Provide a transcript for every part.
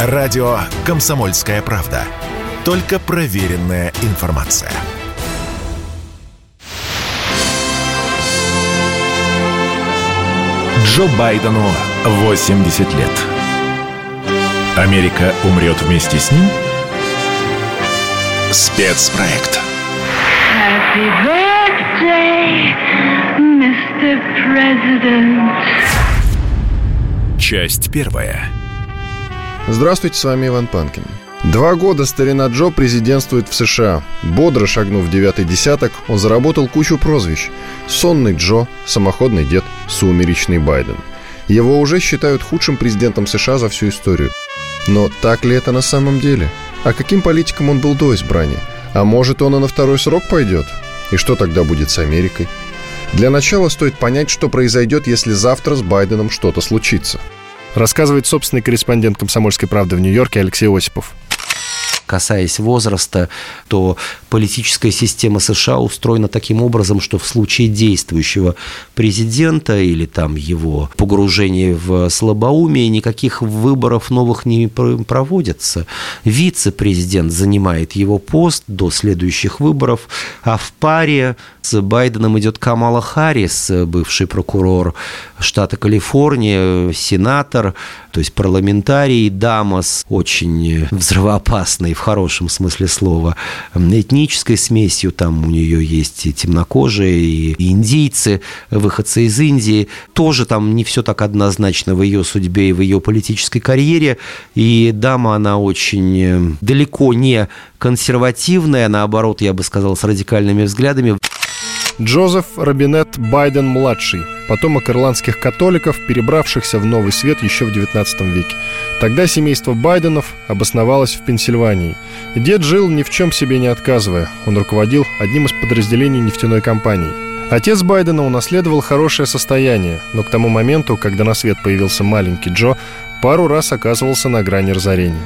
Радио «Комсомольская правда». Только проверенная информация. Джо Байдену 80 лет. Америка умрет вместе с ним? Спецпроект. Happy birthday, Mr. President. Часть первая. Здравствуйте, с вами Иван Панкин. Два года старина Джо президентствует в США. Бодро шагнув в девятый десяток, он заработал кучу прозвищ. Сонный Джо, самоходный дед, сумеречный Байден. Его уже считают худшим президентом США за всю историю. Но так ли это на самом деле? А каким политиком он был до избрания? А может, он и на второй срок пойдет? И что тогда будет с Америкой? Для начала стоит понять, что произойдет, если завтра с Байденом что-то случится. Рассказывает собственный корреспондент «Комсомольской правды» в Нью-Йорке Алексей Осипов касаясь возраста, то политическая система США устроена таким образом, что в случае действующего президента или там его погружения в слабоумие никаких выборов новых не проводятся. Вице-президент занимает его пост до следующих выборов, а в паре с Байденом идет Камала Харрис, бывший прокурор штата Калифорния, сенатор, то есть парламентарий, дама с очень взрывоопасной в хорошем смысле слова этнической смесью, там у нее есть и темнокожие, и индийцы, выходцы из Индии, тоже там не все так однозначно в ее судьбе и в ее политической карьере, и дама, она очень далеко не консервативная, наоборот, я бы сказал, с радикальными взглядами. Джозеф Робинет Байден-младший, потомок ирландских католиков, перебравшихся в Новый Свет еще в XIX веке. Тогда семейство Байденов обосновалось в Пенсильвании. Дед жил ни в чем себе не отказывая. Он руководил одним из подразделений нефтяной компании. Отец Байдена унаследовал хорошее состояние, но к тому моменту, когда на свет появился маленький Джо, пару раз оказывался на грани разорения.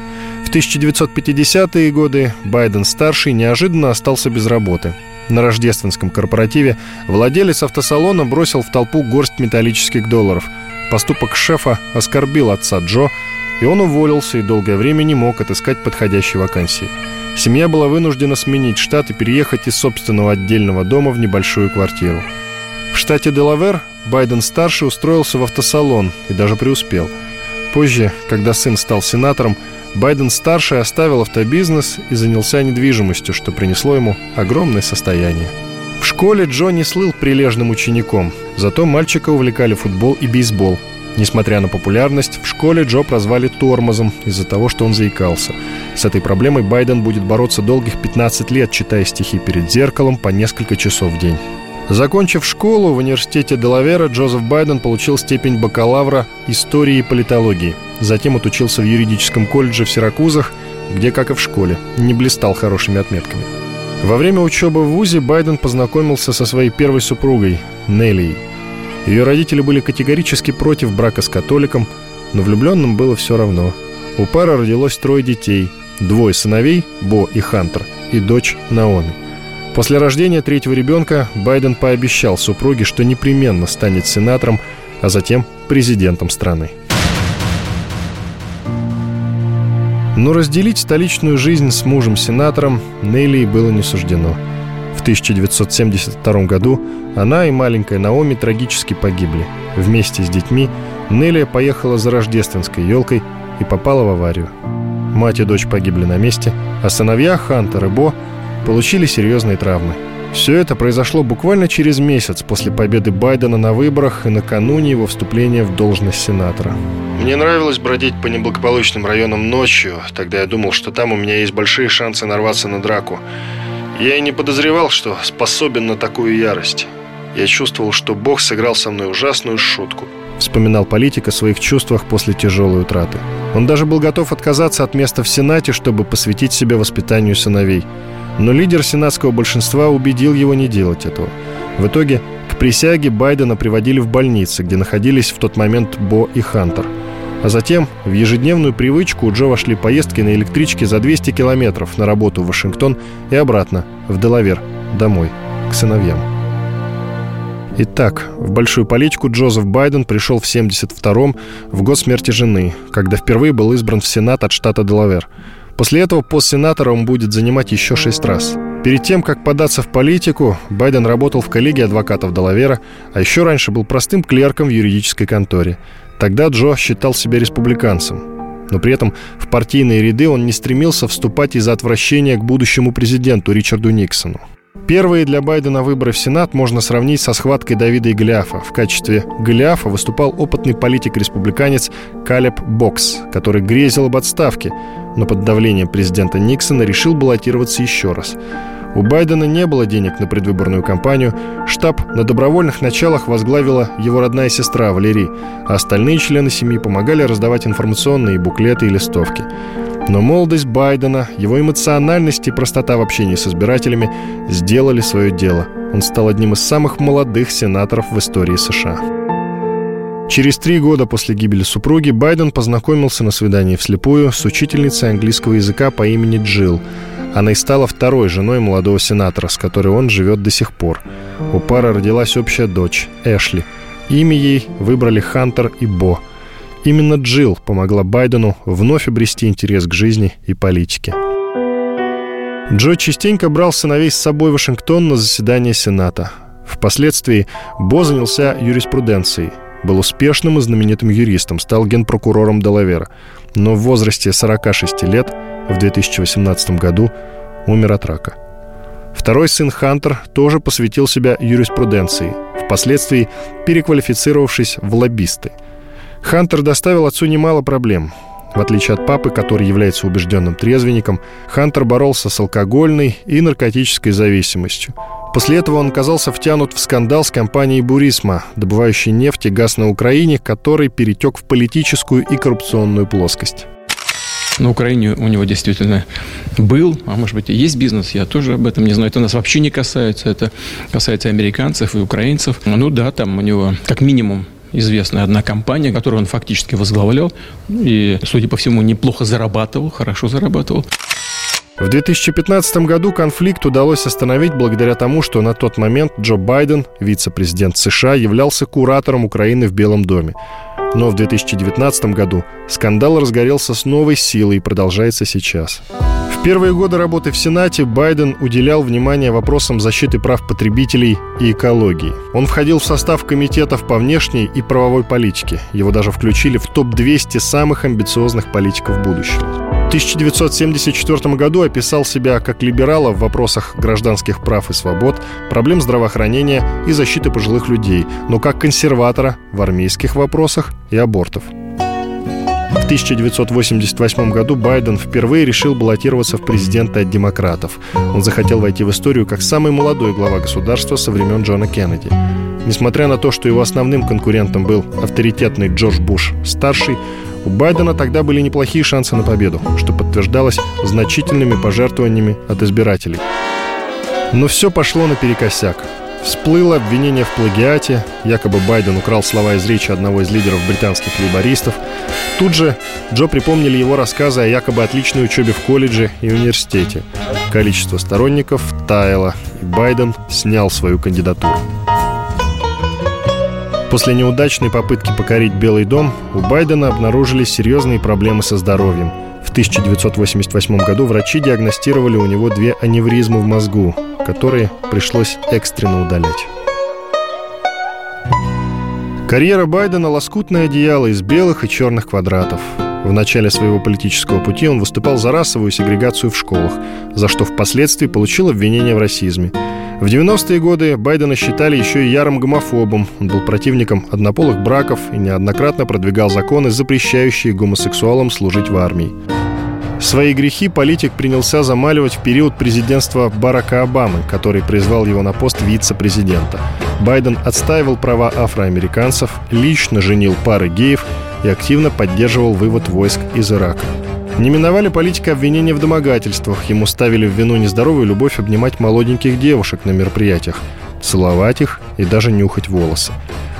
В 1950-е годы Байден-старший неожиданно остался без работы. На рождественском корпоративе владелец автосалона бросил в толпу горсть металлических долларов. Поступок шефа оскорбил отца Джо, и он уволился и долгое время не мог отыскать подходящей вакансии. Семья была вынуждена сменить штат и переехать из собственного отдельного дома в небольшую квартиру. В штате Делавер Байден-старший устроился в автосалон и даже преуспел. Позже, когда сын стал сенатором, Байден-старший оставил автобизнес и занялся недвижимостью, что принесло ему огромное состояние. В школе Джо не слыл прилежным учеником, зато мальчика увлекали футбол и бейсбол. Несмотря на популярность, в школе Джо прозвали тормозом из-за того, что он заикался. С этой проблемой Байден будет бороться долгих 15 лет, читая стихи перед зеркалом по несколько часов в день. Закончив школу в университете Делавера, Джозеф Байден получил степень бакалавра истории и политологии. Затем отучился в юридическом колледже в Сиракузах, где, как и в школе, не блистал хорошими отметками. Во время учебы в ВУЗе Байден познакомился со своей первой супругой, Неллией. Ее родители были категорически против брака с католиком, но влюбленным было все равно. У пары родилось трое детей, двое сыновей, Бо и Хантер, и дочь Наоми. После рождения третьего ребенка Байден пообещал супруге, что непременно станет сенатором, а затем президентом страны. Но разделить столичную жизнь с мужем-сенатором Нелли было не суждено. В 1972 году она и маленькая Наоми трагически погибли. Вместе с детьми Нелли поехала за рождественской елкой и попала в аварию. Мать и дочь погибли на месте, а сыновья Хантер и Бо – получили серьезные травмы. Все это произошло буквально через месяц после победы Байдена на выборах и накануне его вступления в должность сенатора. Мне нравилось бродить по неблагополучным районам ночью. Тогда я думал, что там у меня есть большие шансы нарваться на драку. Я и не подозревал, что способен на такую ярость. Я чувствовал, что Бог сыграл со мной ужасную шутку. Вспоминал политик о своих чувствах после тяжелой утраты. Он даже был готов отказаться от места в Сенате, чтобы посвятить себя воспитанию сыновей. Но лидер сенатского большинства убедил его не делать этого. В итоге к присяге Байдена приводили в больницы, где находились в тот момент Бо и Хантер. А затем в ежедневную привычку у Джо вошли поездки на электричке за 200 километров на работу в Вашингтон и обратно, в Делавер, домой, к сыновьям. Итак, в большую политику Джозеф Байден пришел в 72-м, в год смерти жены, когда впервые был избран в Сенат от штата Делавер. После этого пост сенатора он будет занимать еще шесть раз. Перед тем, как податься в политику, Байден работал в коллегии адвокатов Делавера, а еще раньше был простым клерком в юридической конторе. Тогда Джо считал себя республиканцем. Но при этом в партийные ряды он не стремился вступать из-за отвращения к будущему президенту Ричарду Никсону. Первые для Байдена выборы в Сенат можно сравнить со схваткой Давида и Голиафа. В качестве Голиафа выступал опытный политик-республиканец Калеб Бокс, который грезил об отставке, но под давлением президента Никсона решил баллотироваться еще раз. У Байдена не было денег на предвыборную кампанию, штаб на добровольных началах возглавила его родная сестра Валерий, а остальные члены семьи помогали раздавать информационные буклеты и листовки. Но молодость Байдена, его эмоциональность и простота в общении с избирателями сделали свое дело. Он стал одним из самых молодых сенаторов в истории США. Через три года после гибели супруги Байден познакомился на свидании вслепую с учительницей английского языка по имени Джилл. Она и стала второй женой молодого сенатора, с которой он живет до сих пор. У пары родилась общая дочь, Эшли. Имя ей выбрали Хантер и Бо – Именно Джилл помогла Байдену вновь обрести интерес к жизни и политике. Джо частенько брал сыновей с собой в Вашингтон на заседание Сената. Впоследствии Бо занялся юриспруденцией, был успешным и знаменитым юристом, стал генпрокурором Делавера, но в возрасте 46 лет в 2018 году умер от рака. Второй сын Хантер тоже посвятил себя юриспруденции, впоследствии переквалифицировавшись в лоббисты – Хантер доставил отцу немало проблем. В отличие от папы, который является убежденным трезвенником, Хантер боролся с алкогольной и наркотической зависимостью. После этого он оказался втянут в скандал с компанией «Бурисма», добывающей нефть и газ на Украине, который перетек в политическую и коррупционную плоскость. На Украине у него действительно был, а может быть и есть бизнес, я тоже об этом не знаю. Это нас вообще не касается, это касается американцев и украинцев. Ну да, там у него как минимум известная одна компания, которую он фактически возглавлял. И, судя по всему, неплохо зарабатывал, хорошо зарабатывал. В 2015 году конфликт удалось остановить благодаря тому, что на тот момент Джо Байден, вице-президент США, являлся куратором Украины в Белом доме. Но в 2019 году скандал разгорелся с новой силой и продолжается сейчас. В первые годы работы в Сенате Байден уделял внимание вопросам защиты прав потребителей и экологии. Он входил в состав комитетов по внешней и правовой политике. Его даже включили в топ-200 самых амбициозных политиков будущего. В 1974 году описал себя как либерала в вопросах гражданских прав и свобод, проблем здравоохранения и защиты пожилых людей, но как консерватора в армейских вопросах и абортов. В 1988 году Байден впервые решил баллотироваться в президенты от демократов. Он захотел войти в историю как самый молодой глава государства со времен Джона Кеннеди. Несмотря на то, что его основным конкурентом был авторитетный Джордж Буш старший, у Байдена тогда были неплохие шансы на победу, что подтверждалось значительными пожертвованиями от избирателей. Но все пошло наперекосяк. Всплыло обвинение в плагиате, якобы Байден украл слова из речи одного из лидеров британских лейбористов. Тут же Джо припомнили его рассказы о якобы отличной учебе в колледже и университете. Количество сторонников таяло, и Байден снял свою кандидатуру. После неудачной попытки покорить Белый дом у Байдена обнаружились серьезные проблемы со здоровьем. В 1988 году врачи диагностировали у него две аневризмы в мозгу, которые пришлось экстренно удалять. Карьера Байдена – лоскутное одеяло из белых и черных квадратов. В начале своего политического пути он выступал за расовую сегрегацию в школах, за что впоследствии получил обвинение в расизме. В 90-е годы Байдена считали еще и ярым гомофобом. Он был противником однополых браков и неоднократно продвигал законы, запрещающие гомосексуалам служить в армии. Свои грехи политик принялся замаливать в период президентства Барака Обамы, который призвал его на пост вице-президента. Байден отстаивал права афроамериканцев, лично женил пары геев и активно поддерживал вывод войск из Ирака. Не миновали политика обвинения в домогательствах. Ему ставили в вину нездоровую любовь обнимать молоденьких девушек на мероприятиях, целовать их и даже нюхать волосы.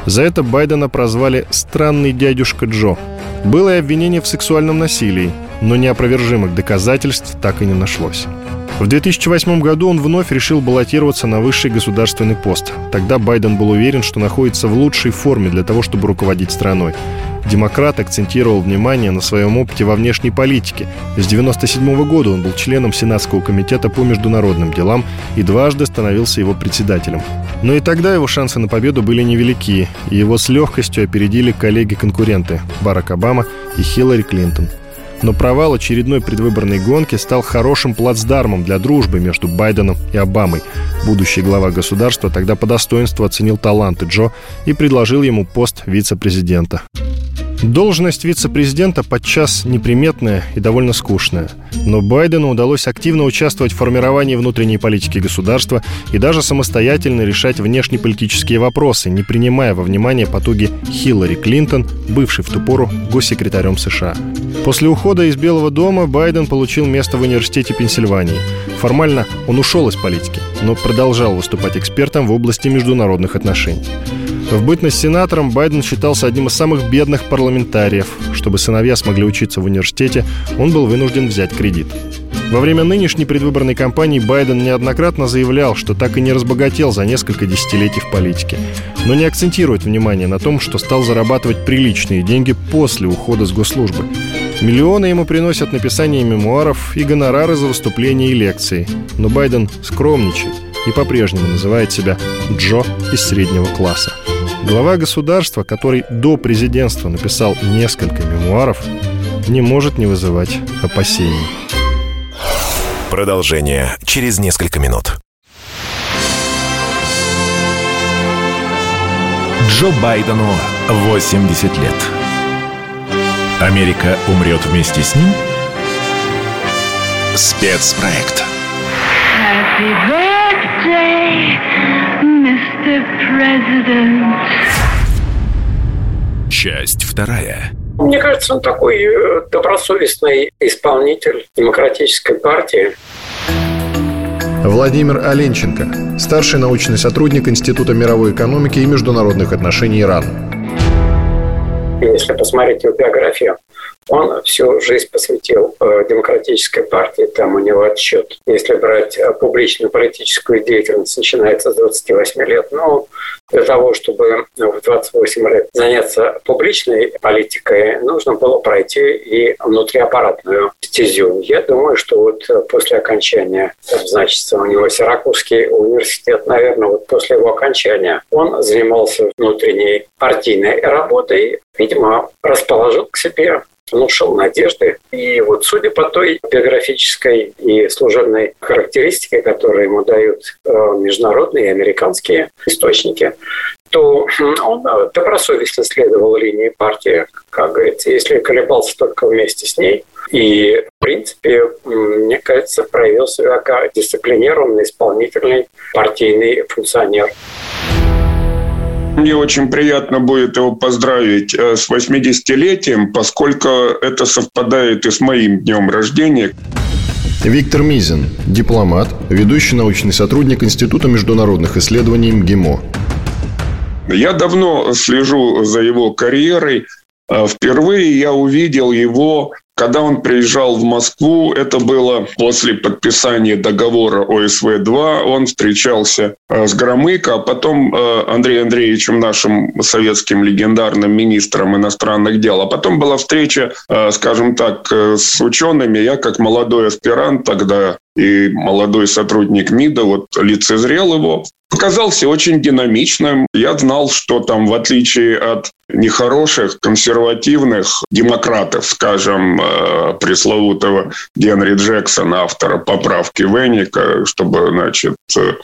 За это Байдена прозвали «странный дядюшка Джо». Было и обвинение в сексуальном насилии, но неопровержимых доказательств так и не нашлось. В 2008 году он вновь решил баллотироваться на высший государственный пост. Тогда Байден был уверен, что находится в лучшей форме для того, чтобы руководить страной. Демократ акцентировал внимание на своем опыте во внешней политике. С 1997 года он был членом Сенатского комитета по международным делам и дважды становился его председателем. Но и тогда его шансы на победу были невелики, и его с легкостью опередили коллеги-конкуренты Барак Обама и Хиллари Клинтон – но провал очередной предвыборной гонки стал хорошим плацдармом для дружбы между Байденом и Обамой. Будущий глава государства тогда по достоинству оценил таланты Джо и предложил ему пост вице-президента. Должность вице-президента подчас неприметная и довольно скучная. Но Байдену удалось активно участвовать в формировании внутренней политики государства и даже самостоятельно решать внешнеполитические вопросы, не принимая во внимание потуги Хиллари Клинтон, бывшей в ту пору госсекретарем США. После ухода из Белого дома Байден получил место в университете Пенсильвании. Формально он ушел из политики, но продолжал выступать экспертом в области международных отношений. В бытность сенатором Байден считался одним из самых бедных парламентариев. Чтобы сыновья смогли учиться в университете, он был вынужден взять кредит. Во время нынешней предвыборной кампании Байден неоднократно заявлял, что так и не разбогател за несколько десятилетий в политике, но не акцентирует внимание на том, что стал зарабатывать приличные деньги после ухода с госслужбы. Миллионы ему приносят написание мемуаров и гонорары за выступления и лекции. Но Байден скромничает и по-прежнему называет себя Джо из среднего класса. Глава государства, который до президентства написал несколько мемуаров, не может не вызывать опасений. Продолжение через несколько минут. Джо Байдену 80 лет. Америка умрет вместе с ним? Спецпроект. Happy birthday, Mr. President. Часть вторая. Мне кажется, он такой э, добросовестный исполнитель демократической партии. Владимир Оленченко, старший научный сотрудник Института мировой экономики и международных отношений ИРАН. Если посмотреть его биографию, он всю жизнь посвятил э, демократической партии, там у него отчет. Если брать э, публичную политическую деятельность, начинается с 28 лет. Но для того, чтобы в 28 лет заняться публичной политикой, нужно было пройти и внутриаппаратную стезю. Я думаю, что вот после окончания, значит, у него Сиракузский университет, наверное, вот после его окончания он занимался внутренней партийной работой, видимо, расположил к себе внушил надежды. И вот судя по той биографической и служебной характеристике, которые ему дают э, международные и американские источники, то он э, добросовестно следовал линии партии, как говорится, если колебался только вместе с ней. И, в принципе, мне кажется, проявил себя как дисциплинированный, исполнительный партийный функционер. Мне очень приятно будет его поздравить э, с 80-летием, поскольку это совпадает и с моим днем рождения. Виктор Мизин, дипломат, ведущий научный сотрудник Института международных исследований МГИМО. Я давно слежу за его карьерой. Э, впервые я увидел его когда он приезжал в Москву, это было после подписания договора ОСВ-2, он встречался э, с Громыко, а потом э, Андреем Андреевичем, нашим советским легендарным министром иностранных дел. А потом была встреча, скажем так, с учеными. Я как молодой аспирант тогда и молодой сотрудник МИДа вот лицезрел его. Показался очень динамичным. Я знал, что там, в отличие от нехороших, консервативных демократов, скажем, э, пресловутого Генри Джексона, автора поправки Венника, чтобы, значит, э,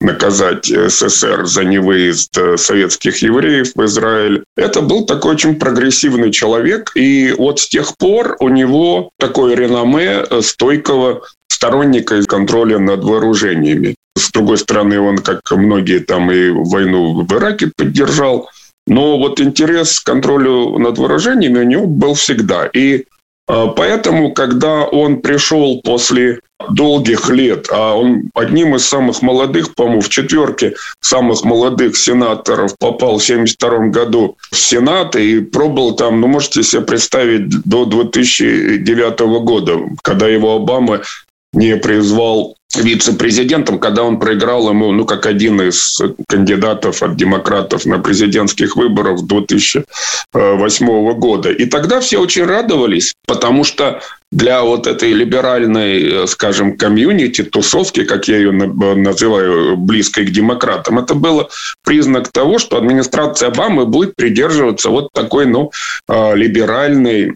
наказать СССР за невыезд э, советских евреев в Израиль. Это был такой очень прогрессивный человек, и вот с тех пор у него такое реноме стойкого сторонника контроля над вооружениями. С другой стороны, он, как многие там и войну в Ираке поддержал. Но вот интерес к контролю над вооружениями у него был всегда. И а, Поэтому, когда он пришел после долгих лет, а он одним из самых молодых, по-моему, в четверке самых молодых сенаторов попал в 1972 году в Сенат и пробовал там, ну, можете себе представить, до 2009 года, когда его Обама не призвал вице-президентом, когда он проиграл ему, ну, как один из кандидатов от демократов на президентских выборах 2008 года. И тогда все очень радовались, потому что для вот этой либеральной, скажем, комьюнити, тусовки, как я ее называю, близкой к демократам, это было признак того, что администрация Обамы будет придерживаться вот такой, ну, а, либеральной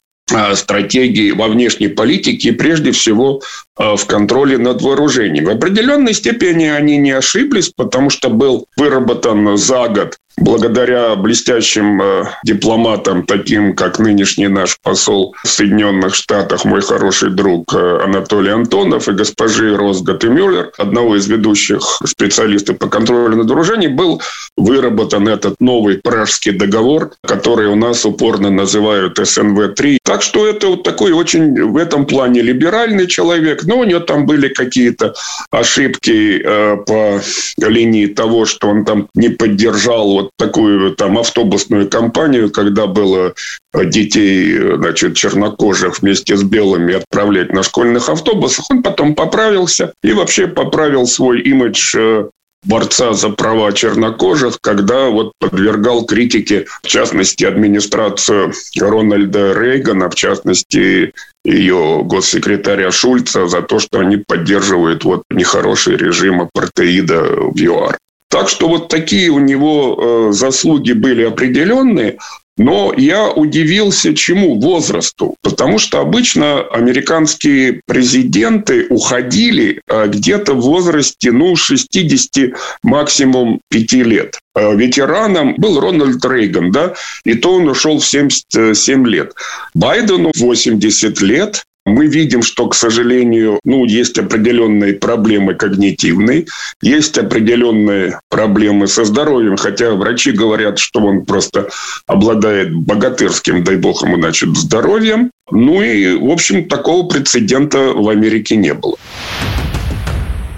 стратегии во внешней политике прежде всего а, в контроле над вооружением. В определенной степени они не ошиблись, потому что был выработан за год благодаря блестящим э, дипломатам, таким как нынешний наш посол в Соединенных Штатах, мой хороший друг э, Анатолий Антонов и госпожи Росгат и Мюллер, одного из ведущих специалистов по контролю над вооружением, был выработан этот новый пражский договор, который у нас упорно называют СНВ-3. Так что это вот такой очень в этом плане либеральный человек, но у него там были какие-то ошибки э, по линии того, что он там не поддержал вот такую там автобусную компанию, когда было детей, значит, чернокожих вместе с белыми отправлять на школьных автобусах, он потом поправился и вообще поправил свой имидж э, борца за права чернокожих, когда вот подвергал критике, в частности, администрацию Рональда Рейгана, в частности, ее госсекретаря Шульца за то, что они поддерживают вот нехороший режим апартеида в ЮАР. Так что вот такие у него э, заслуги были определенные. Но я удивился чему? Возрасту. Потому что обычно американские президенты уходили э, где-то в возрасте ну, 60, максимум 5 лет. Э, ветераном был Рональд Рейган, да, и то он ушел в 77 лет. Байдену 80 лет, мы видим, что, к сожалению, ну, есть определенные проблемы когнитивные, есть определенные проблемы со здоровьем, хотя врачи говорят, что он просто обладает богатырским, дай бог ему, значит, здоровьем. Ну и, в общем, такого прецедента в Америке не было.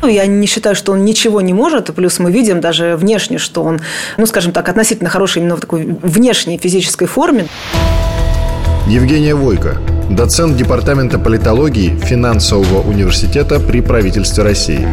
Ну, я не считаю, что он ничего не может. Плюс мы видим даже внешне, что он, ну, скажем так, относительно хороший именно в такой внешней физической форме. Евгения Войко, доцент Департамента политологии финансового университета при правительстве России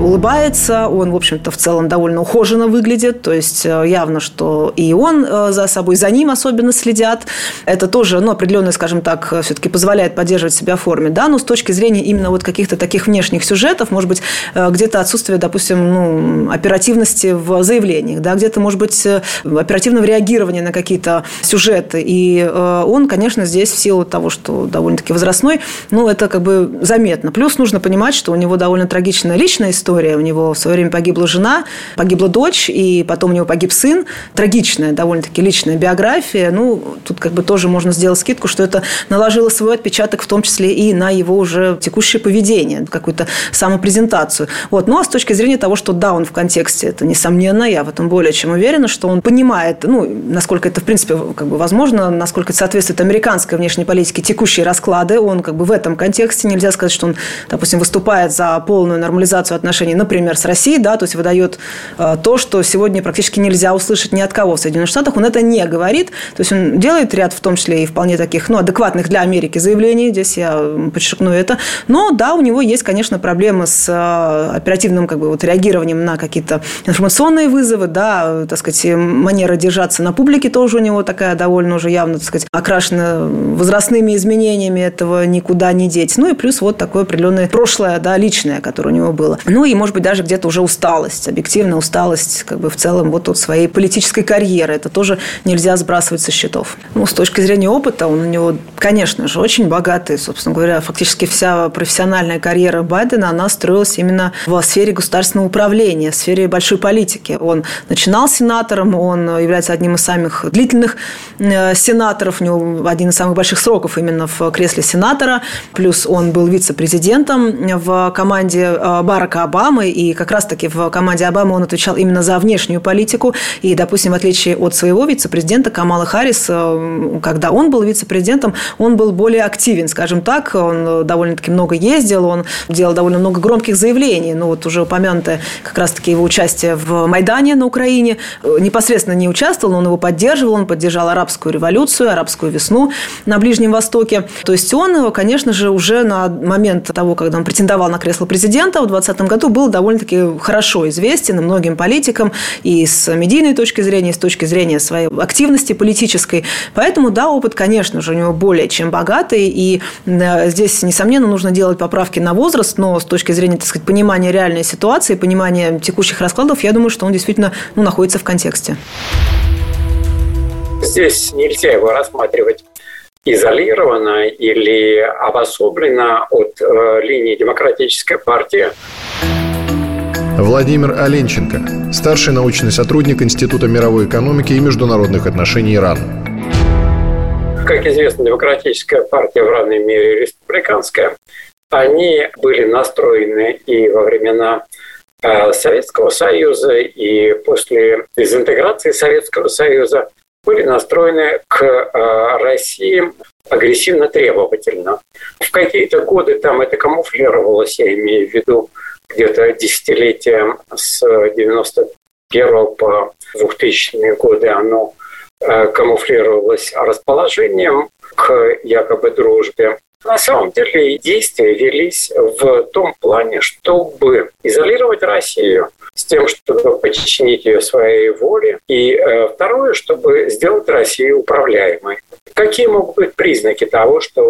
улыбается, он, в общем-то, в целом довольно ухоженно выглядит, то есть э, явно, что и он э, за собой, за ним особенно следят. Это тоже, ну, определенно, скажем так, все-таки позволяет поддерживать себя в форме, да, но с точки зрения именно вот каких-то таких внешних сюжетов, может быть, э, где-то отсутствие, допустим, ну, оперативности в заявлениях, да, где-то, может быть, оперативного реагирования на какие-то сюжеты, и он, конечно, здесь в силу того, что довольно-таки возрастной, ну, это как бы заметно. Плюс нужно понимать, что у него довольно трагичная личная история, история. У него в свое время погибла жена, погибла дочь, и потом у него погиб сын. Трагичная, довольно-таки личная биография. Ну, тут как бы тоже можно сделать скидку, что это наложило свой отпечаток, в том числе и на его уже текущее поведение, какую-то самопрезентацию. Вот. Ну, а с точки зрения того, что да, он в контексте, это несомненно, я в этом более чем уверена, что он понимает, ну, насколько это, в принципе, как бы возможно, насколько это соответствует американской внешней политике, текущие расклады, он как бы в этом контексте, нельзя сказать, что он, допустим, выступает за полную нормализацию отношений отношений, например, с Россией, да, то есть выдает э, то, что сегодня практически нельзя услышать ни от кого в Соединенных Штатах, он это не говорит, то есть он делает ряд, в том числе и вполне таких, ну, адекватных для Америки заявлений, здесь я подчеркну это, но, да, у него есть, конечно, проблемы с э, оперативным, как бы, вот реагированием на какие-то информационные вызовы, да, так сказать, манера держаться на публике тоже у него такая довольно уже явно, так сказать, окрашена возрастными изменениями, этого никуда не деть. Ну и плюс вот такое определенное прошлое, да, личное, которое у него было. Ну и, может быть, даже где-то уже усталость, объективная усталость как бы в целом вот от своей политической карьеры. Это тоже нельзя сбрасывать со счетов. Ну, с точки зрения опыта, он у него, конечно же, очень богатый. Собственно говоря, фактически вся профессиональная карьера Байдена, она строилась именно в сфере государственного управления, в сфере большой политики. Он начинал сенатором, он является одним из самых длительных э, сенаторов, у него один из самых больших сроков именно в кресле сенатора, плюс он был вице-президентом в команде э, Барака Обамы, Обамы, и как раз-таки в команде Обамы он отвечал именно за внешнюю политику. И, допустим, в отличие от своего вице-президента Камала Харрис, э, когда он был вице-президентом, он был более активен, скажем так. Он довольно-таки много ездил, он делал довольно много громких заявлений. Ну, вот уже упомянутое как раз-таки его участие в Майдане на Украине. Непосредственно не участвовал, но он его поддерживал. Он поддержал арабскую революцию, арабскую весну на Ближнем Востоке. То есть он, конечно же, уже на момент того, когда он претендовал на кресло президента в 2020 году, был довольно-таки хорошо известен многим политикам и с медийной точки зрения, и с точки зрения своей активности политической. Поэтому, да, опыт, конечно же, у него более чем богатый. И э, здесь, несомненно, нужно делать поправки на возраст, но с точки зрения, так сказать, понимания реальной ситуации, понимания текущих раскладов, я думаю, что он действительно ну, находится в контексте. Здесь нельзя его рассматривать изолирована или обособлена от э, линии Демократической партии. Владимир Оленченко, старший научный сотрудник Института мировой экономики и международных отношений Ирана. Как известно, Демократическая партия в равной мере республиканская. Они были настроены и во времена э, Советского Союза, и после дезинтеграции Советского Союза были настроены к э, России агрессивно требовательно. В какие-то годы там это камуфлировалось, я имею в виду где-то десятилетия с 91 по 2000 годы оно э, камуфлировалось расположением к якобы дружбе. На самом деле действия велись в том плане, чтобы изолировать Россию с тем, чтобы подчинить ее своей воле. И э, второе, чтобы сделать Россию управляемой. Какие могут быть признаки того, что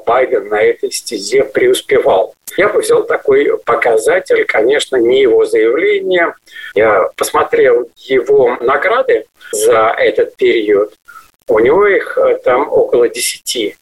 э, Байден на этой стезе преуспевал? Я бы взял такой показатель, конечно, не его заявление. Я посмотрел его награды за этот период. У него их э, там около десяти.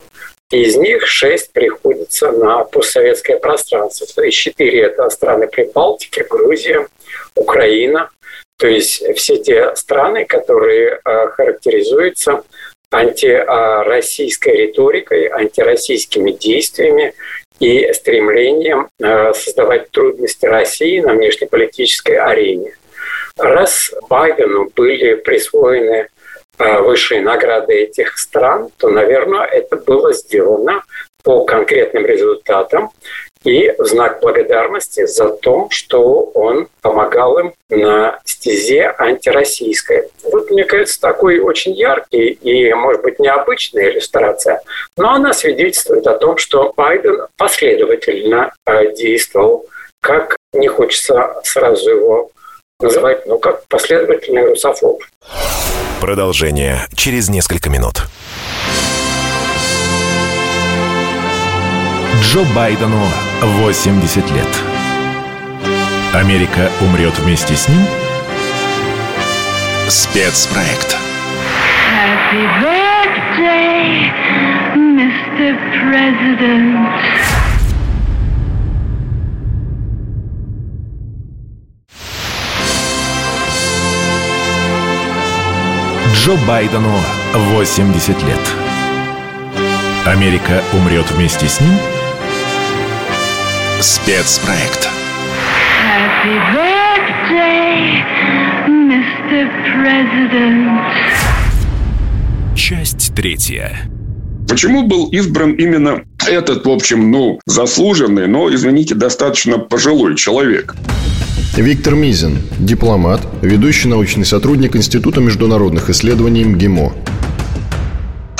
Из них шесть приходится на постсоветское пространство. То есть четыре – это страны Прибалтики, Грузия, Украина. То есть все те страны, которые э, характеризуются антироссийской риторикой, антироссийскими действиями и стремлением э, создавать трудности России на внешнеполитической арене. Раз Байдену были присвоены высшие награды этих стран, то, наверное, это было сделано по конкретным результатам и в знак благодарности за то, что он помогал им на стезе антироссийской. Вот, мне кажется, такой очень яркий и, может быть, необычная иллюстрация, но она свидетельствует о том, что Байден последовательно э, действовал, как не хочется сразу его называть, ну, как последовательный русофоб. Продолжение через несколько минут. Джо Байдену 80 лет. Америка умрет вместе с ним? Спецпроект. Happy birthday, Mr. President. Джо Байдену 80 лет. Америка умрет вместе с ним? Спецпроект. Happy birthday, Mr. President. Часть третья. Почему был избран именно этот, в общем, ну, заслуженный, но, извините, достаточно пожилой человек? Виктор Мизин, дипломат, ведущий научный сотрудник Института международных исследований МГИМО.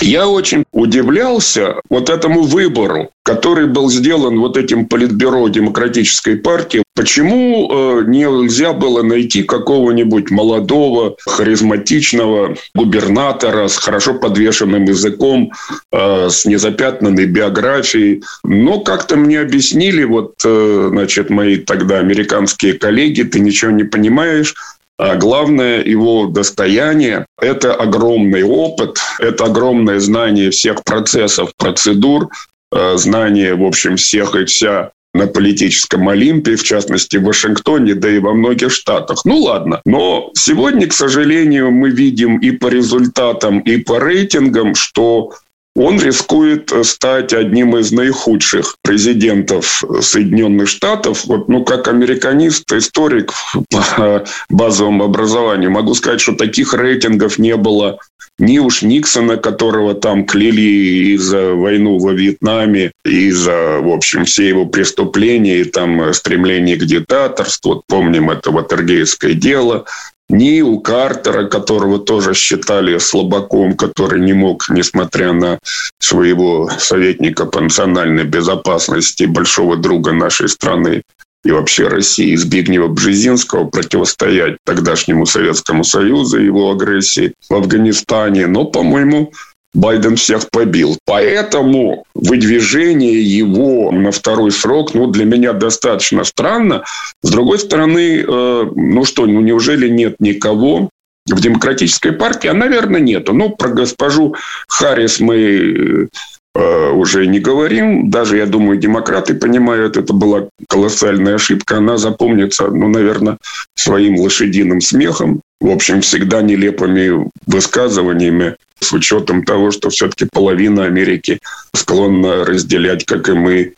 Я очень удивлялся вот этому выбору, который был сделан вот этим политбюро демократической партии. Почему э, нельзя было найти какого-нибудь молодого, харизматичного губернатора с хорошо подвешенным языком, э, с незапятнанной биографией? Но как-то мне объяснили, вот, э, значит, мои тогда американские коллеги, ты ничего не понимаешь, а главное его достояние – это огромный опыт, это огромное знание всех процессов, процедур, э, знание, в общем, всех и вся на политическом Олимпе, в частности в Вашингтоне, да и во многих штатах. Ну ладно. Но сегодня, к сожалению, мы видим и по результатам, и по рейтингам, что он рискует стать одним из наихудших президентов Соединенных Штатов. Вот, ну, как американист, историк по базовому образованию, могу сказать, что таких рейтингов не было ни уж Никсона, которого там клели и за войну во Вьетнаме, и за, в общем, все его преступления, и там стремление к диктаторству. Вот помним это Ватергейское дело ни у Картера, которого тоже считали слабаком, который не мог, несмотря на своего советника по национальной безопасности, большого друга нашей страны и вообще России, Збигнева Бжезинского, противостоять тогдашнему Советскому Союзу и его агрессии в Афганистане. Но, по-моему, Байден всех побил. Поэтому выдвижение его на второй срок, ну, для меня достаточно странно. С другой стороны, э, ну что, ну неужели нет никого в демократической партии? А, наверное, нету. Ну, про госпожу Харрис мы э, уже не говорим. Даже, я думаю, демократы понимают, это была колоссальная ошибка. Она запомнится, ну, наверное, своим лошадиным смехом. В общем, всегда нелепыми высказываниями с учетом того, что все-таки половина Америки склонна разделять, как и мы,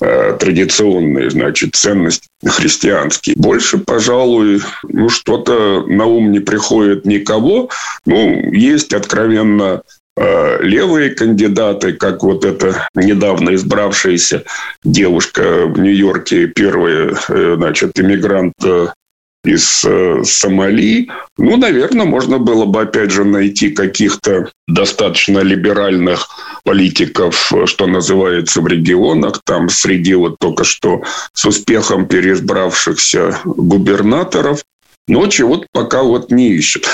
э, традиционные, значит, ценности христианские. Больше, пожалуй, ну, что-то на ум не приходит никого. Ну, есть откровенно э, левые кандидаты, как вот эта недавно избравшаяся девушка в Нью-Йорке, первая, э, значит, иммигрант из э, Сомали, ну, наверное, можно было бы, опять же, найти каких-то достаточно либеральных политиков, что называется, в регионах, там среди вот только что с успехом переизбравшихся губернаторов, но чего-то пока вот не ищут.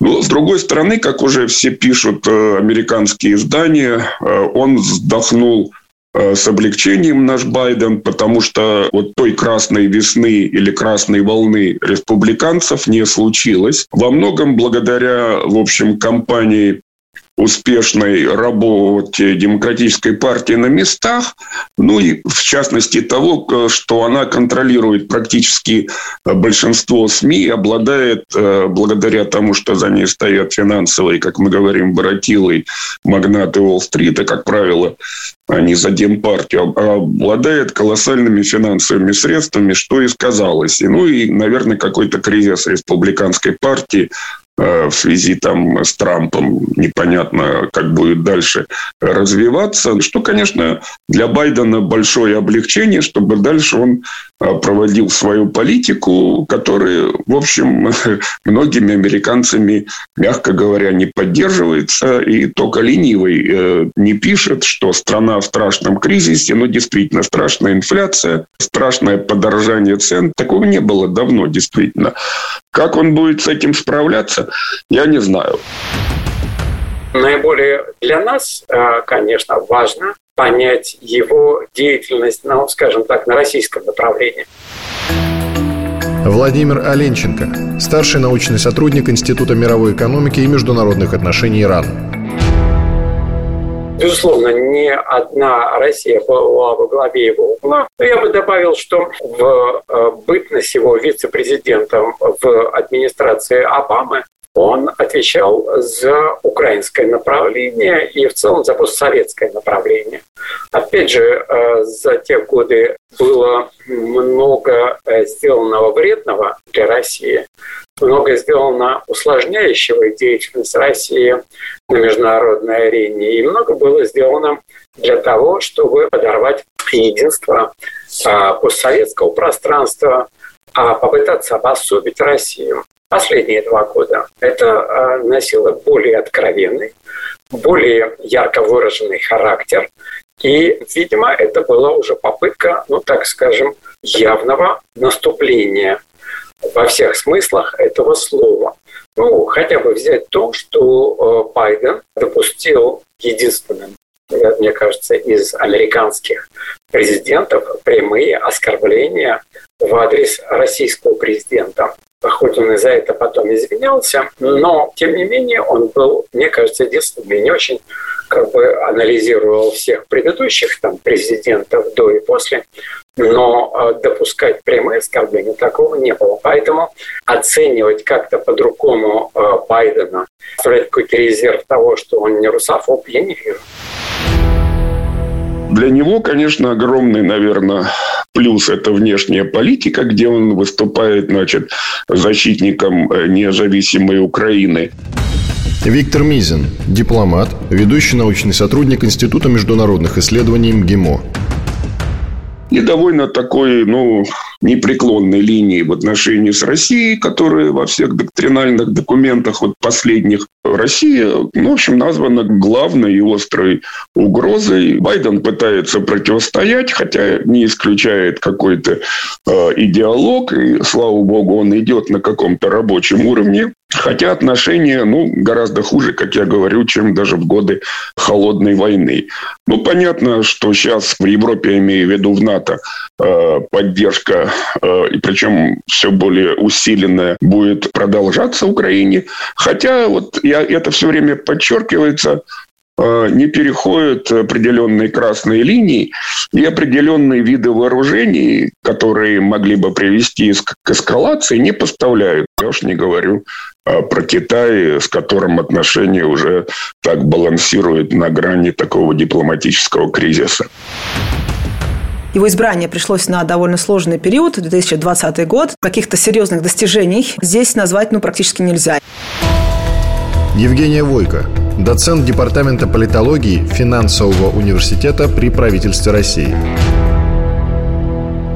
Но, с другой стороны, как уже все пишут э, американские издания, э, он вздохнул Э, с облегчением наш Байден, потому что вот той красной весны или красной волны республиканцев не случилось. Во многом благодаря, в общем, кампании успешной работе демократической партии на местах, ну и в частности того, что она контролирует практически большинство СМИ, обладает, э, благодаря тому, что за ней стоят финансовые, как мы говорим, воротилы, магнаты Уолл-стрита, как правило, они за Демпартию, обладает колоссальными финансовыми средствами, что и сказалось. И, ну и, наверное, какой-то кризис республиканской партии Э, в связи там с Трампом. Непонятно, как будет дальше развиваться. Что, конечно, для Байдена большое облегчение, чтобы дальше он э, проводил свою политику, которая, в общем, многими американцами, мягко говоря, не поддерживается. И только ленивый э, не пишет, что страна в страшном кризисе, но действительно страшная инфляция, страшное подорожание цен. Такого не было давно, действительно. Как он будет с этим справляться, я не знаю. Наиболее для нас, э, конечно, важно понять его деятельность, ну, скажем так, на российском направлении. Владимир Оленченко, старший научный сотрудник Института мировой экономики и международных отношений Ирана. Безусловно, не одна Россия была во главе его угла. Но я бы добавил, что в э, бытность его вице-президентом в администрации Обамы он отвечал за украинское направление и в целом за постсоветское направление. Опять же, э, за те годы было много э, сделанного вредного для России, много сделано усложняющего деятельность России на международной арене, и много было сделано для того, чтобы подорвать единство э, постсоветского пространства, а попытаться обособить Россию последние два года. Это э, носило более откровенный, более ярко выраженный характер. И, видимо, это была уже попытка, ну, так скажем, явного наступления во всех смыслах этого слова. Ну, хотя бы взять то, что э, Байден допустил единственным, мне кажется, из американских президентов прямые оскорбления в адрес российского президента. Хоть он и за это потом извинялся, но, тем не менее, он был, мне кажется, единственным и не очень как бы анализировал всех предыдущих там президентов до и после, но э, допускать прямые оскорбления такого не было. Поэтому оценивать как-то по-другому э, Байдена, строить какой-то резерв того, что он не русофоб, я не вижу. Для него, конечно, огромный, наверное, плюс – это внешняя политика, где он выступает, значит, защитником э, независимой Украины. Виктор Мизин, дипломат, ведущий научный сотрудник Института международных исследований МГИМО и довольно такой, ну, непреклонной линии в отношении с Россией, которая во всех доктринальных документах вот последних Россия, ну, в общем, названа главной и острой угрозой. Байден пытается противостоять, хотя не исключает какой-то э, идеолог, и, слава богу, он идет на каком-то рабочем уровне. Хотя отношения, ну, гораздо хуже, как я говорю, чем даже в годы холодной войны. Ну, понятно, что сейчас в Европе, я имею в виду в НАТО, э, поддержка, э, и причем все более усиленная, будет продолжаться Украине. Хотя вот я, это все время подчеркивается, не переходят определенные красные линии и определенные виды вооружений, которые могли бы привести к эскалации, не поставляют. Я уж не говорю а про Китай, с которым отношения уже так балансируют на грани такого дипломатического кризиса. Его избрание пришлось на довольно сложный период, 2020 год. Каких-то серьезных достижений здесь назвать ну, практически нельзя. Евгения Войко, доцент Департамента политологии Финансового университета при правительстве России.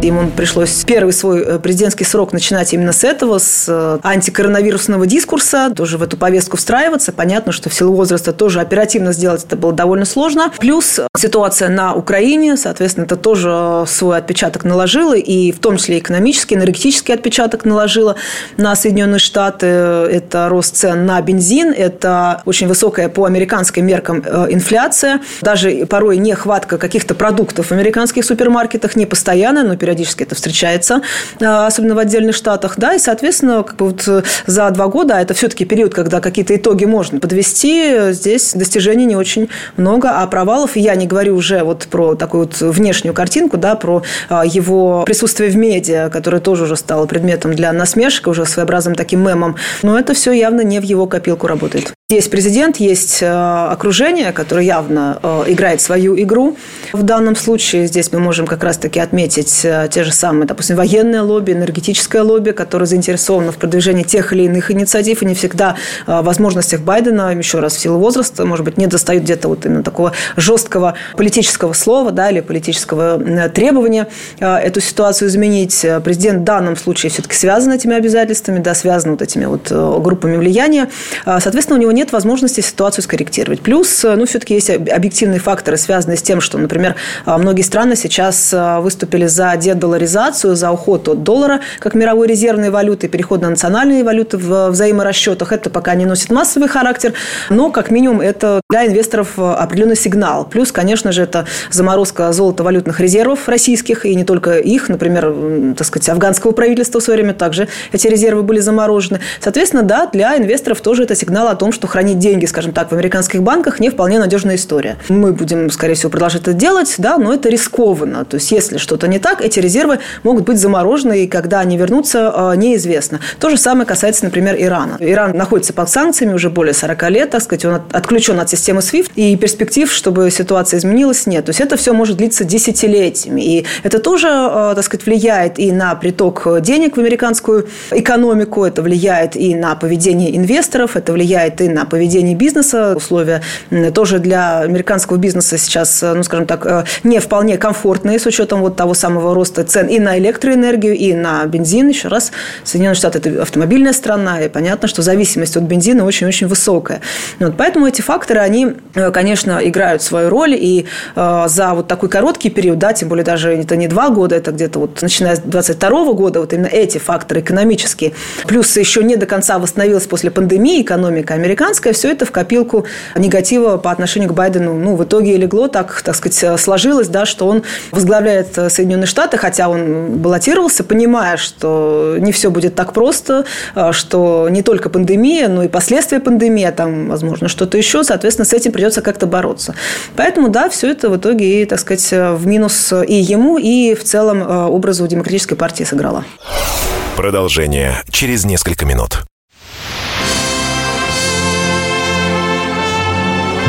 Ему пришлось первый свой э, президентский срок начинать именно с этого, с э, антикоронавирусного дискурса, тоже в эту повестку встраиваться. Понятно, что в силу возраста тоже оперативно сделать это было довольно сложно. Плюс ситуация на Украине, соответственно, это тоже свой отпечаток наложило, и в том числе экономический, энергетический отпечаток наложило на Соединенные Штаты. Это рост цен на бензин, это очень высокая по американским меркам э, инфляция, даже порой нехватка каких-то продуктов в американских супермаркетах, не постоянно, но периодически периодически это встречается, э, особенно в отдельных штатах, да, и, соответственно, как бы вот э, за два года, а это все-таки период, когда какие-то итоги можно подвести, здесь достижений не очень много, а провалов, я не говорю уже вот про такую вот внешнюю картинку, да, про э, его присутствие в медиа, которое тоже уже стало предметом для насмешек, уже своеобразным таким мемом, но это все явно не в его копилку работает. Есть президент, есть окружение, которое явно играет свою игру. В данном случае здесь мы можем как раз-таки отметить те же самые, допустим, военное лобби, энергетическое лобби, которое заинтересовано в продвижении тех или иных инициатив, и не всегда в возможностях Байдена, еще раз, в силу возраста, может быть, не достают где-то вот именно такого жесткого политического слова, да, или политического требования эту ситуацию изменить. Президент в данном случае все-таки связан этими обязательствами, да, связан вот этими вот э, группами влияния. Соответственно, у него нет возможности ситуацию скорректировать. Плюс, э, ну, все-таки есть объективные факторы, связанные с тем, что, например, многие страны сейчас выступили за дедоларизацию, за уход от доллара как мировой резервной валюты, переход на национальные валюты в взаиморасчетах. Это пока не носит массовый характер, но как минимум это для инвесторов определенный сигнал. Плюс, конечно же, это заморозка золотовалютных резервов российских, и не только их, например, так сказать, афганского правительства в свое время также эти резервы были заморожены. Соответственно, да, для инвесторов тоже это сигнал о том, что хранить деньги, скажем так, в американских банках не вполне надежная история. Мы будем, скорее всего, продолжать это делать, да, но это рискованно. То есть, если что-то не так, эти резервы могут быть заморожены, и когда они вернутся, а, неизвестно. То же самое касается, например, Ирана. Иран находится под санкциями уже более 40 лет, так сказать, он отключен от системы SWIFT, и перспектив, чтобы ситуация изменилась, нет. То есть это все может длиться десятилетиями. И это тоже, а, так сказать, влияет и на приток денег в американскую экономику, это влияет и на поведение инвесторов, это влияет и на поведение бизнеса. Условия тоже для американского бизнеса сейчас, ну, скажем так, э, не вполне комфортные с учетом вот того самого роста цен и на электроэнергию, и на бензин. Еще раз, Соединенные Штаты – это автомобильная страна, и понятно, что зависимость от бензина очень-очень высокая. Вот, поэтому эти факторы, они, э, конечно, играют свою роль, и э, за вот такой короткий период, да, тем более даже это не два года, это где-то вот начиная с 22 года, вот именно эти факторы экономические, плюс еще не до конца восстановилась после пандемии экономика американская, все это в копилку негатива по отношению к Байдену, ну, в итоге и легло, так, так сказать, сложилось, да, что он возглавляет Соединенные Штаты, хотя он баллотировался, понимая, что не все будет так просто, что не только пандемия, но и последствия пандемии, а там, возможно, что-то еще, соответственно, с этим придется как-то бороться. Поэтому, да, все это в итоге, и, так сказать, в минус и ему, и в целом образу демократической партии сыграла. Продолжение через несколько минут.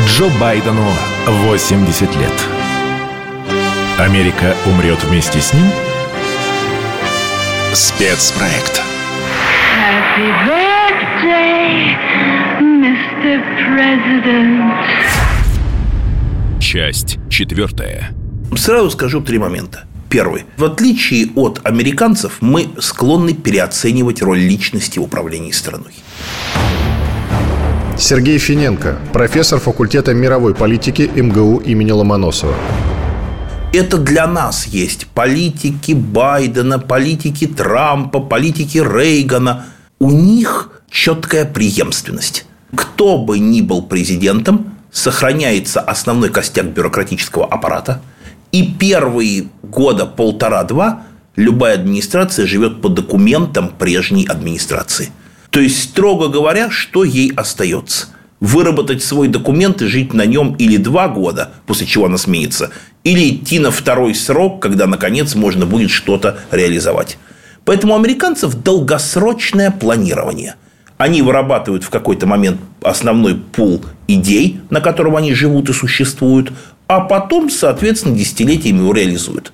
Джо Байдену 80 лет. Америка умрет вместе с ним? Спецпроект. Happy birthday, Mr. President. Часть четвертая. Сразу скажу три момента. Первый. В отличие от американцев, мы склонны переоценивать роль личности в управлении страной. Сергей Финенко, профессор факультета мировой политики МГУ имени Ломоносова. Это для нас есть политики Байдена, политики Трампа, политики Рейгана. У них четкая преемственность. Кто бы ни был президентом, сохраняется основной костяк бюрократического аппарата – и первые года полтора-два любая администрация живет по документам прежней администрации. То есть, строго говоря, что ей остается? Выработать свой документ и жить на нем или два года, после чего она сменится, или идти на второй срок, когда, наконец, можно будет что-то реализовать. Поэтому у американцев долгосрочное планирование. Они вырабатывают в какой-то момент основной пул идей, на котором они живут и существуют, а потом, соответственно, десятилетиями его реализуют.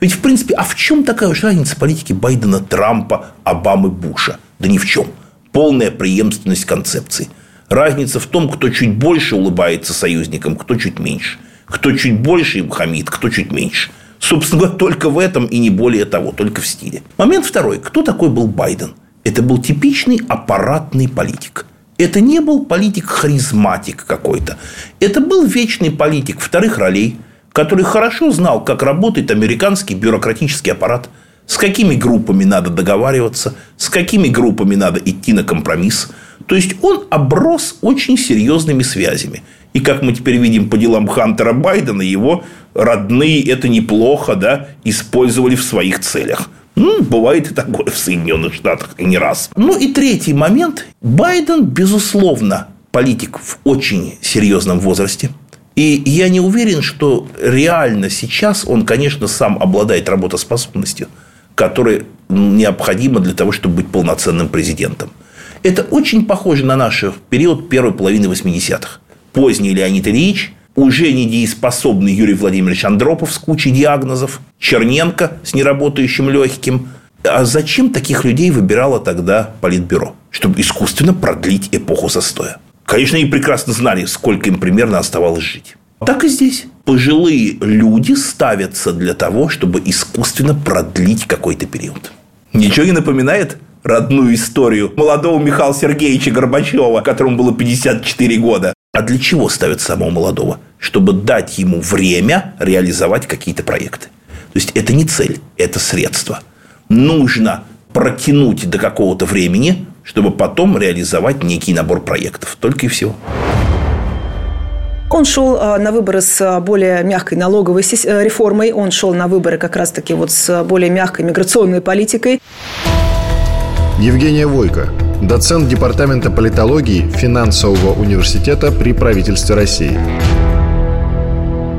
Ведь, в принципе, а в чем такая уж разница политики Байдена, Трампа, Обамы, Буша? Да ни в чем. Полная преемственность концепций. Разница в том, кто чуть больше улыбается союзникам, кто чуть меньше. Кто чуть больше им хамит, кто чуть меньше. Собственно только в этом и не более того, только в стиле. Момент второй. Кто такой был Байден? Это был типичный аппаратный политик – это не был политик-харизматик какой-то. Это был вечный политик вторых ролей, который хорошо знал, как работает американский бюрократический аппарат, с какими группами надо договариваться, с какими группами надо идти на компромисс. То есть он оброс очень серьезными связями. И как мы теперь видим по делам Хантера Байдена, его родные это неплохо да, использовали в своих целях. Ну, бывает и такое в Соединенных Штатах, и не раз. Ну, и третий момент. Байден, безусловно, политик в очень серьезном возрасте. И я не уверен, что реально сейчас он, конечно, сам обладает работоспособностью, которая необходима для того, чтобы быть полноценным президентом. Это очень похоже на наш период первой половины 80-х. Поздний Леонид Ильич, уже недееспособный Юрий Владимирович Андропов с кучей диагнозов, Черненко с неработающим легким. А зачем таких людей выбирало тогда Политбюро? Чтобы искусственно продлить эпоху застоя. Конечно, они прекрасно знали, сколько им примерно оставалось жить. Так и здесь. Пожилые люди ставятся для того, чтобы искусственно продлить какой-то период. Ничего не напоминает родную историю молодого Михаила Сергеевича Горбачева, которому было 54 года. А для чего ставят самого молодого? Чтобы дать ему время реализовать какие-то проекты. То есть это не цель, это средство. Нужно протянуть до какого-то времени, чтобы потом реализовать некий набор проектов. Только и всего. Он шел а, на выборы с более мягкой налоговой э, реформой, он шел на выборы как раз-таки вот с более мягкой миграционной политикой. Евгения Войко, доцент Департамента политологии финансового университета при правительстве России.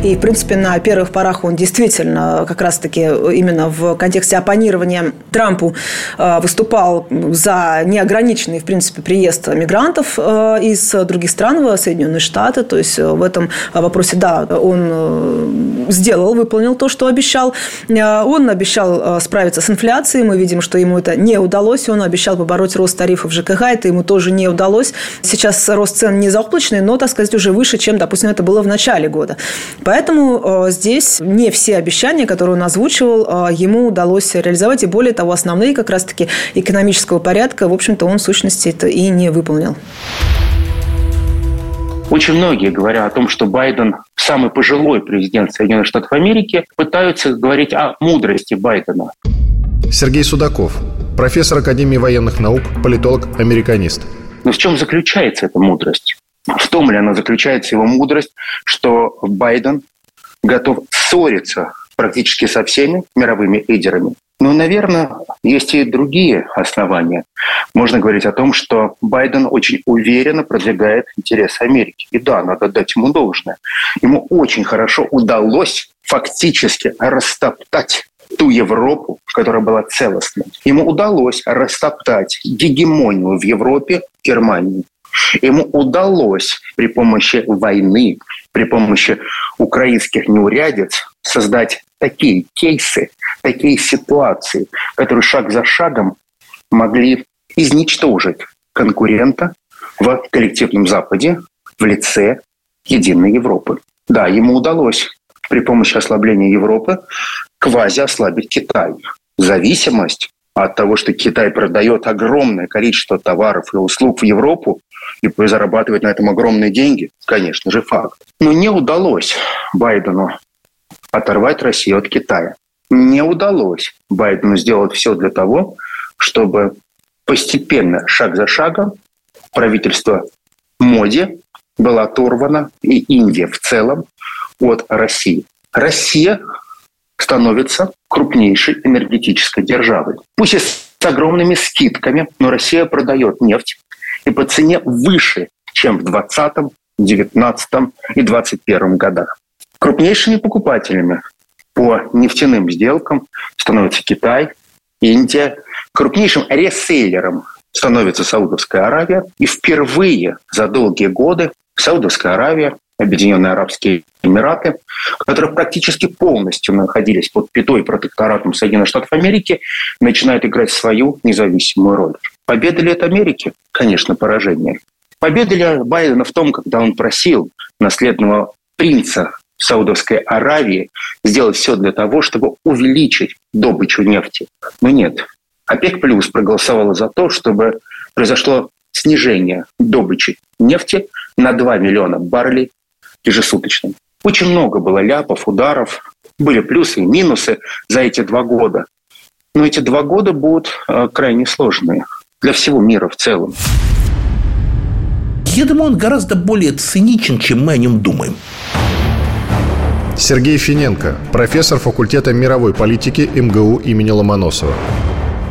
И, в принципе, на первых порах он действительно как раз-таки именно в контексте оппонирования Трампу э, выступал за неограниченный, в принципе, приезд мигрантов э, из других стран в Соединенные Штаты. То есть в этом вопросе, да, он э, сделал, выполнил то, что обещал. Он обещал справиться с инфляцией. Мы видим, что ему это не удалось. Он обещал побороть рост тарифов ЖКХ. Это ему тоже не удалось. Сейчас рост цен не заоблачный, но, так сказать, уже выше, чем, допустим, это было в начале года. Поэтому э, здесь не все обещания, которые он озвучивал, э, ему удалось реализовать. И более того, основные как раз-таки экономического порядка, в общем-то, он в сущности это и не выполнил. Очень многие, говоря о том, что Байден самый пожилой президент Соединенных Штатов Америки, пытаются говорить о мудрости Байдена. Сергей Судаков, профессор Академии военных наук, политолог, американист. Но в чем заключается эта мудрость? В том ли она заключается его мудрость, что Байден готов ссориться практически со всеми мировыми лидерами. Но, наверное, есть и другие основания. Можно говорить о том, что Байден очень уверенно продвигает интересы Америки. И да, надо дать ему должное. Ему очень хорошо удалось фактически растоптать ту Европу, которая была целостной. Ему удалось растоптать гегемонию в Европе Германии. Ему удалось при помощи войны, при помощи украинских неурядиц создать такие кейсы, такие ситуации, которые шаг за шагом могли изничтожить конкурента в коллективном Западе в лице единой Европы. Да, ему удалось при помощи ослабления Европы квази ослабить Китай. Зависимость от того, что Китай продает огромное количество товаров и услуг в Европу и зарабатывает на этом огромные деньги, конечно же, факт. Но не удалось Байдену оторвать Россию от Китая. Не удалось Байдену сделать все для того, чтобы постепенно, шаг за шагом, правительство Моди было оторвано, и Индия в целом, от России. Россия становится крупнейшей энергетической державой. Пусть и с огромными скидками, но Россия продает нефть и по цене выше, чем в 2020, 2019 и 2021 годах. Крупнейшими покупателями по нефтяным сделкам становятся Китай, Индия. Крупнейшим реселлером становится Саудовская Аравия. И впервые за долгие годы Саудовская Аравия, Объединенные Арабские Эмираты, которые практически полностью находились под пятой протекторатом Соединенных Штатов Америки, начинают играть свою независимую роль. Победа ли это Америки? Конечно, поражение. Победа ли Байдена в том, когда он просил наследного принца Саудовской Аравии сделать все для того, чтобы увеличить добычу нефти. Но нет. ОПЕК плюс проголосовала за то, чтобы произошло снижение добычи нефти на 2 миллиона баррелей ежесуточно. Очень много было ляпов, ударов, были плюсы и минусы за эти два года. Но эти два года будут э, крайне сложные для всего мира в целом. Я думаю, он гораздо более циничен, чем мы о нем думаем. Сергей Финенко, профессор факультета мировой политики МГУ имени Ломоносова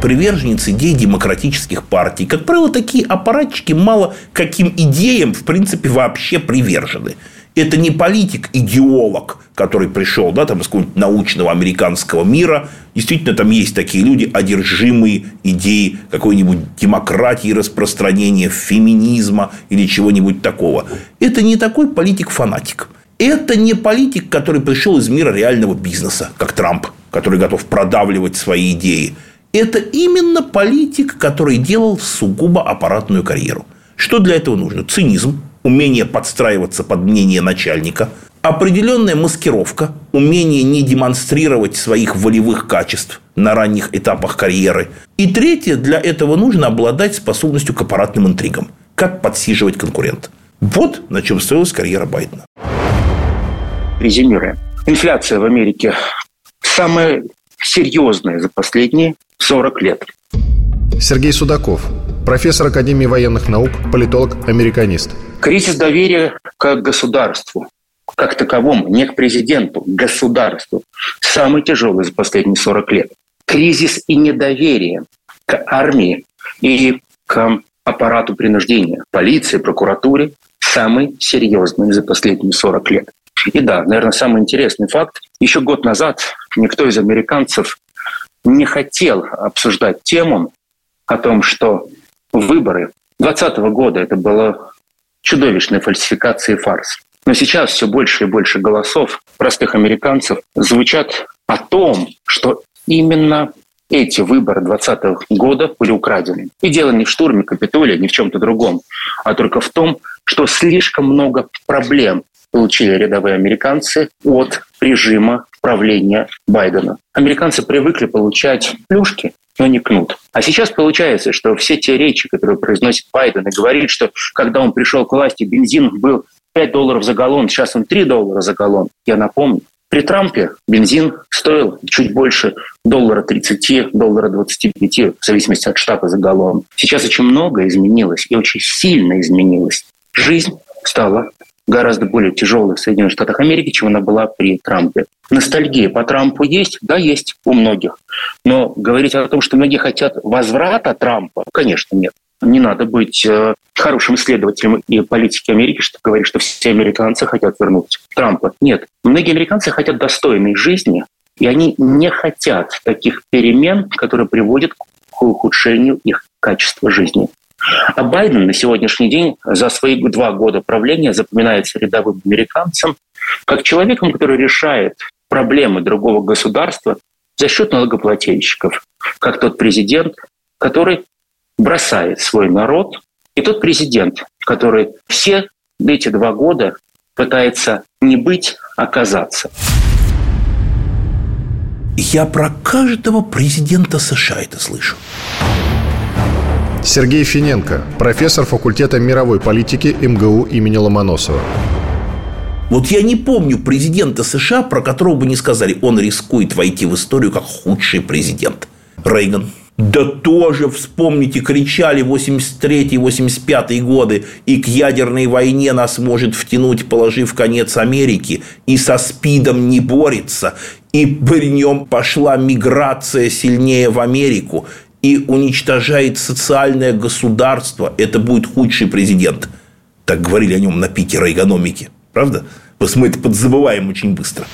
приверженец идей демократических партий. Как правило, такие аппаратчики мало каким идеям, в принципе, вообще привержены. Это не политик, идеолог, который пришел да, там, из какого-нибудь научного американского мира. Действительно, там есть такие люди, одержимые идеей какой-нибудь демократии, распространения феминизма или чего-нибудь такого. Это не такой политик-фанатик. Это не политик, который пришел из мира реального бизнеса, как Трамп, который готов продавливать свои идеи. Это именно политик, который делал сугубо аппаратную карьеру. Что для этого нужно? Цинизм, умение подстраиваться под мнение начальника, определенная маскировка, умение не демонстрировать своих волевых качеств на ранних этапах карьеры. И третье, для этого нужно обладать способностью к аппаратным интригам. Как подсиживать конкурента. Вот на чем строилась карьера Байдена резюмируя. Инфляция в Америке самая серьезная за последние 40 лет. Сергей Судаков, профессор Академии военных наук, политолог, американист. Кризис доверия к государству, как таковому, не к президенту, к государству, самый тяжелый за последние 40 лет. Кризис и недоверие к армии и к аппарату принуждения, полиции, прокуратуре, самый серьезный за последние 40 лет. И да, наверное, самый интересный факт. Еще год назад никто из американцев не хотел обсуждать тему о том, что выборы 2020 года это было чудовищной фальсификацией фарс. Но сейчас все больше и больше голосов простых американцев звучат о том, что именно эти выборы 2020 года были украдены. И дело не в штурме Капитолия, не в чем-то другом, а только в том, что слишком много проблем получили рядовые американцы от режима правления Байдена. Американцы привыкли получать плюшки, но не кнут. А сейчас получается, что все те речи, которые произносит Байден и говорит, что когда он пришел к власти, бензин был 5 долларов за галлон, сейчас он 3 доллара за галлон. Я напомню, При Трампе бензин стоил чуть больше доллара 30, доллара 25, в зависимости от штата за галлон. Сейчас очень много изменилось и очень сильно изменилось. Жизнь стала гораздо более тяжелой в Соединенных Штатах Америки, чем она была при Трампе. Ностальгия по Трампу есть? Да, есть у многих. Но говорить о том, что многие хотят возврата Трампа, конечно, нет. Не надо быть э, хорошим исследователем и политики Америки, чтобы говорить, что все американцы хотят вернуть Трампа. Нет. Многие американцы хотят достойной жизни, и они не хотят таких перемен, которые приводят к ухудшению их качества жизни. А Байден на сегодняшний день за свои два года правления запоминается рядовым американцем как человеком, который решает проблемы другого государства за счет налогоплательщиков, как тот президент, который бросает свой народ, и тот президент, который все эти два года пытается не быть, а казаться. Я про каждого президента США это слышу. Сергей Финенко, профессор факультета мировой политики МГУ имени Ломоносова. Вот я не помню президента США, про которого бы не сказали, он рискует войти в историю как худший президент. Рейган, да тоже, вспомните, кричали 83-85 годы, и к ядерной войне нас может втянуть, положив конец Америки, и со СПИДом не борется, и при нем пошла миграция сильнее в Америку, и уничтожает социальное государство, это будет худший президент. Так говорили о нем на пике экономики. Правда? Просто мы это подзабываем очень быстро.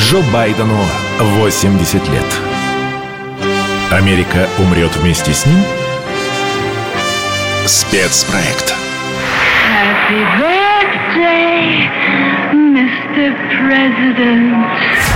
Джо Байдену 80 лет. Америка умрет вместе с ним? Спецпроект. Happy birthday, Mr. President.